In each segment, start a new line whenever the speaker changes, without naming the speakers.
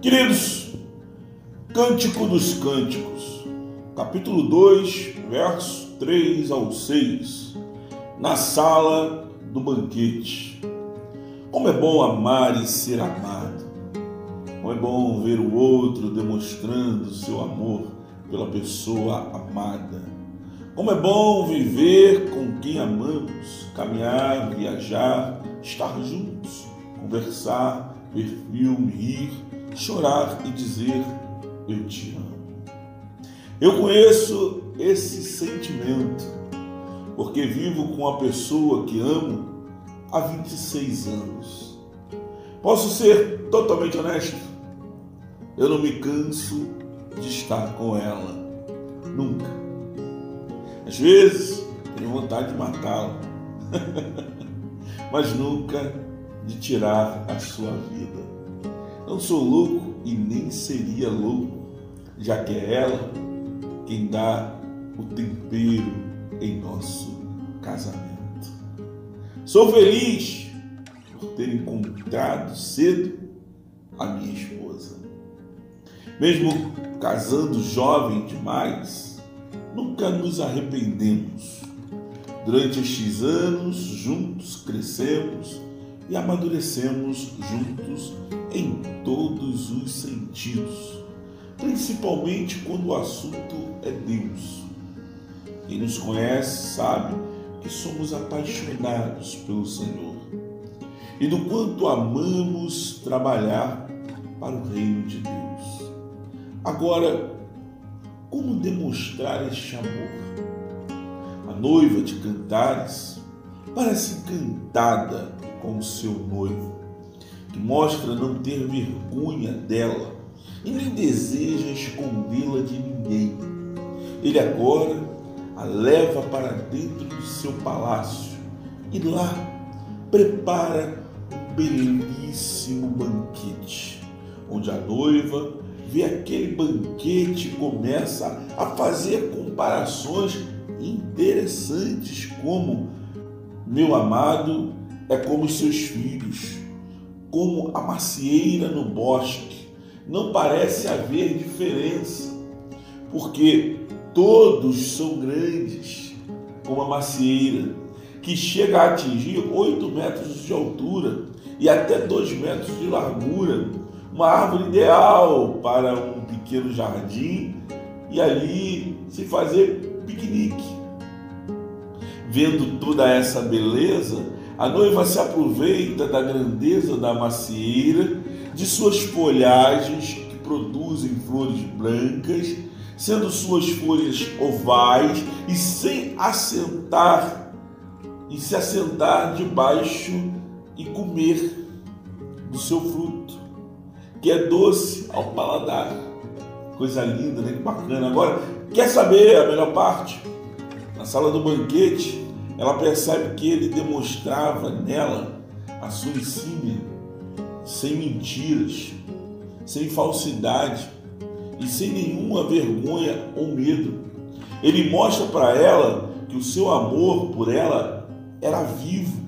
Queridos, Cântico dos Cânticos, capítulo 2, versos 3 ao 6, na sala do banquete. Como é bom amar e ser amado. Como é bom ver o outro demonstrando seu amor pela pessoa amada. Como é bom viver com quem amamos, caminhar, viajar, estar juntos, conversar, ver filme, rir, chorar e dizer: Eu te amo. Eu conheço esse sentimento porque vivo com a pessoa que amo há 26 anos. Posso ser totalmente honesto? Eu não me canso de estar com ela. Nunca. Às vezes tenho vontade de matá-la, mas nunca de tirar a sua vida. Não sou louco e nem seria louco, já que é ela quem dá o tempero em nosso casamento. Sou feliz por ter encontrado cedo a minha esposa. Mesmo casando jovem demais, nunca nos arrependemos. Durante estes anos, juntos crescemos e amadurecemos juntos em todos os sentidos, principalmente quando o assunto é Deus. Quem nos conhece sabe que somos apaixonados pelo Senhor e do quanto amamos trabalhar para o reino de Deus. Agora, como demonstrar este amor? A noiva de Cantares parece encantada com o seu noivo, que mostra não ter vergonha dela e nem deseja escondê-la de ninguém. Ele agora a leva para dentro do seu palácio e lá prepara um belíssimo banquete, onde a noiva vê aquele banquete começa a fazer comparações interessantes, como meu amado é como os seus filhos, como a macieira no bosque. Não parece haver diferença, porque todos são grandes, como a macieira, que chega a atingir 8 metros de altura e até 2 metros de largura. Uma árvore ideal para um pequeno jardim e ali se fazer piquenique. Vendo toda essa beleza, a noiva se aproveita da grandeza da macieira, de suas folhagens que produzem flores brancas, sendo suas folhas ovais e sem assentar e se assentar debaixo e comer do seu fruto, que é doce ao paladar. Coisa linda, né? Que bacana. Agora, quer saber a melhor parte? Na sala do banquete, ela percebe que ele demonstrava nela a sua insígnia, sem mentiras, sem falsidade e sem nenhuma vergonha ou medo. Ele mostra para ela que o seu amor por ela era vivo,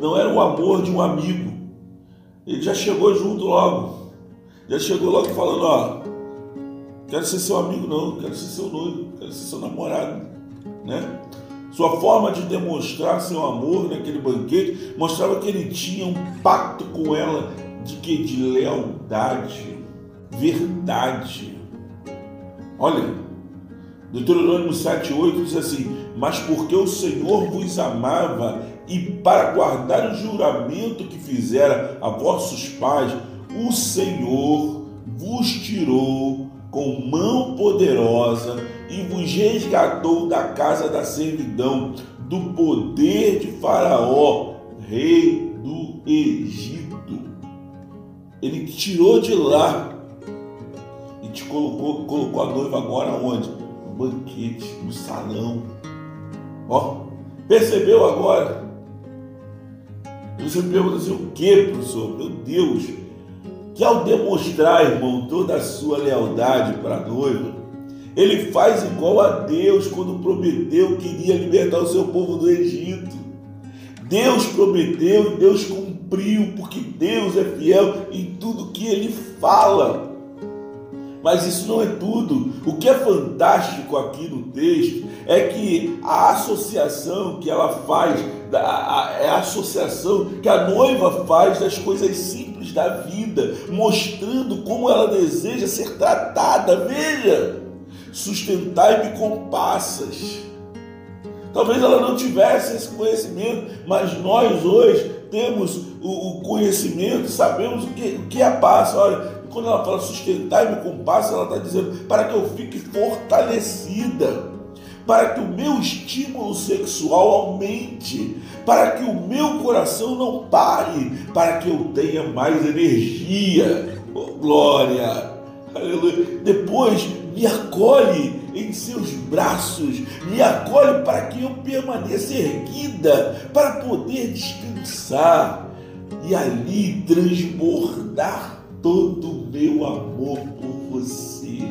não era o amor de um amigo. Ele já chegou junto logo, já chegou logo falando: Ó, quero ser seu amigo, não, quero ser seu noivo, quero ser seu namorado, né? Sua forma de demonstrar seu amor naquele banquete mostrava que ele tinha um pacto com ela de que de lealdade, verdade. Olha, Deuteronômio 7,8 diz assim: Mas porque o Senhor vos amava e para guardar o juramento que fizera a vossos pais, o Senhor vos tirou com mão poderosa e vos resgatou da casa da servidão, do poder de Faraó, rei do Egito. Ele tirou de lá e te colocou, colocou a noiva agora onde? No banquete, no salão. Ó, percebeu agora? Você me pergunta assim, o que, professor? Meu Deus! Que ao demonstrar, irmão, toda a sua lealdade para a noiva, Ele faz igual a Deus quando prometeu que iria libertar o seu povo do Egito. Deus prometeu e Deus cumpriu, porque Deus é fiel em tudo que ele fala. Mas isso não é tudo. O que é fantástico aqui no texto é que a associação que ela faz, é a associação que a noiva faz das coisas simples da vida, mostrando como ela deseja ser tratada. Veja, sustentai-me com passas. Talvez ela não tivesse esse conhecimento, mas nós hoje temos o, conhecimento, sabemos o que, é a passa. Olha, quando ela fala sustentar-me com paz, ela está dizendo para que eu fique fortalecida, para que o meu estímulo sexual aumente, para que o meu coração não pare, para que eu tenha mais energia. Oh, glória! Aleluia! Depois me acolhe em seus braços, me acolhe para que eu permaneça erguida, para poder descansar e ali transbordar todo o meu amor por você.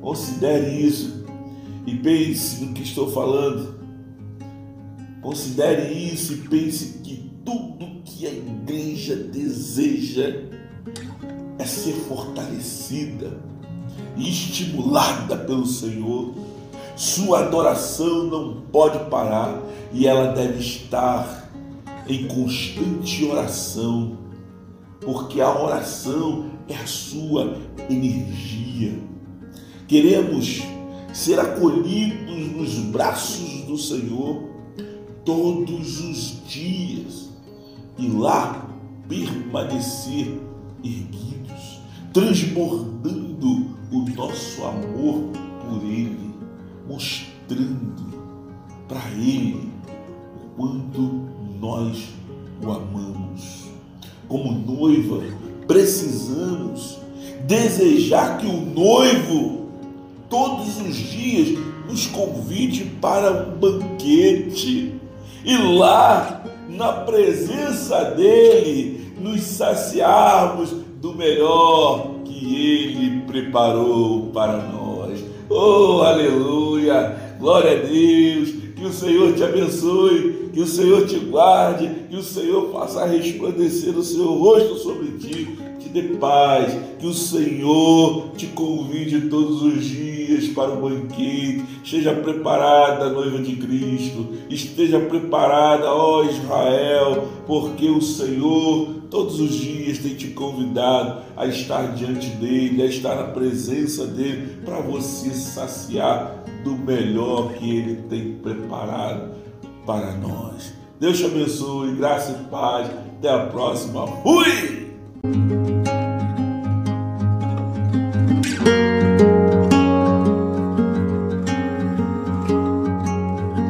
Considere isso e pense no que estou falando. Considere isso e pense que tudo que a igreja deseja é ser fortalecida e estimulada pelo Senhor. Sua adoração não pode parar e ela deve estar em constante oração porque a oração é a sua energia. Queremos ser acolhidos nos braços do Senhor todos os dias e lá permanecer erguidos, transbordando o nosso amor por Ele, mostrando para Ele o quanto nós o amamos. Como noiva, precisamos desejar que o noivo todos os dias nos convide para um banquete e lá, na presença dele, nos saciarmos do melhor que ele preparou para nós. Oh, aleluia! Glória a Deus! Que o Senhor te abençoe, que o Senhor te guarde, que o Senhor faça resplandecer o seu rosto sobre ti, dê paz, que o Senhor te convide todos os dias para o banquete. Esteja preparada, noiva de Cristo, esteja preparada, ó Israel, porque o Senhor todos os dias tem te convidado a estar diante dele, a estar na presença dele, para você saciar do melhor que Ele tem preparado para nós. Deus te abençoe, graça e paz. Até a próxima. Fui!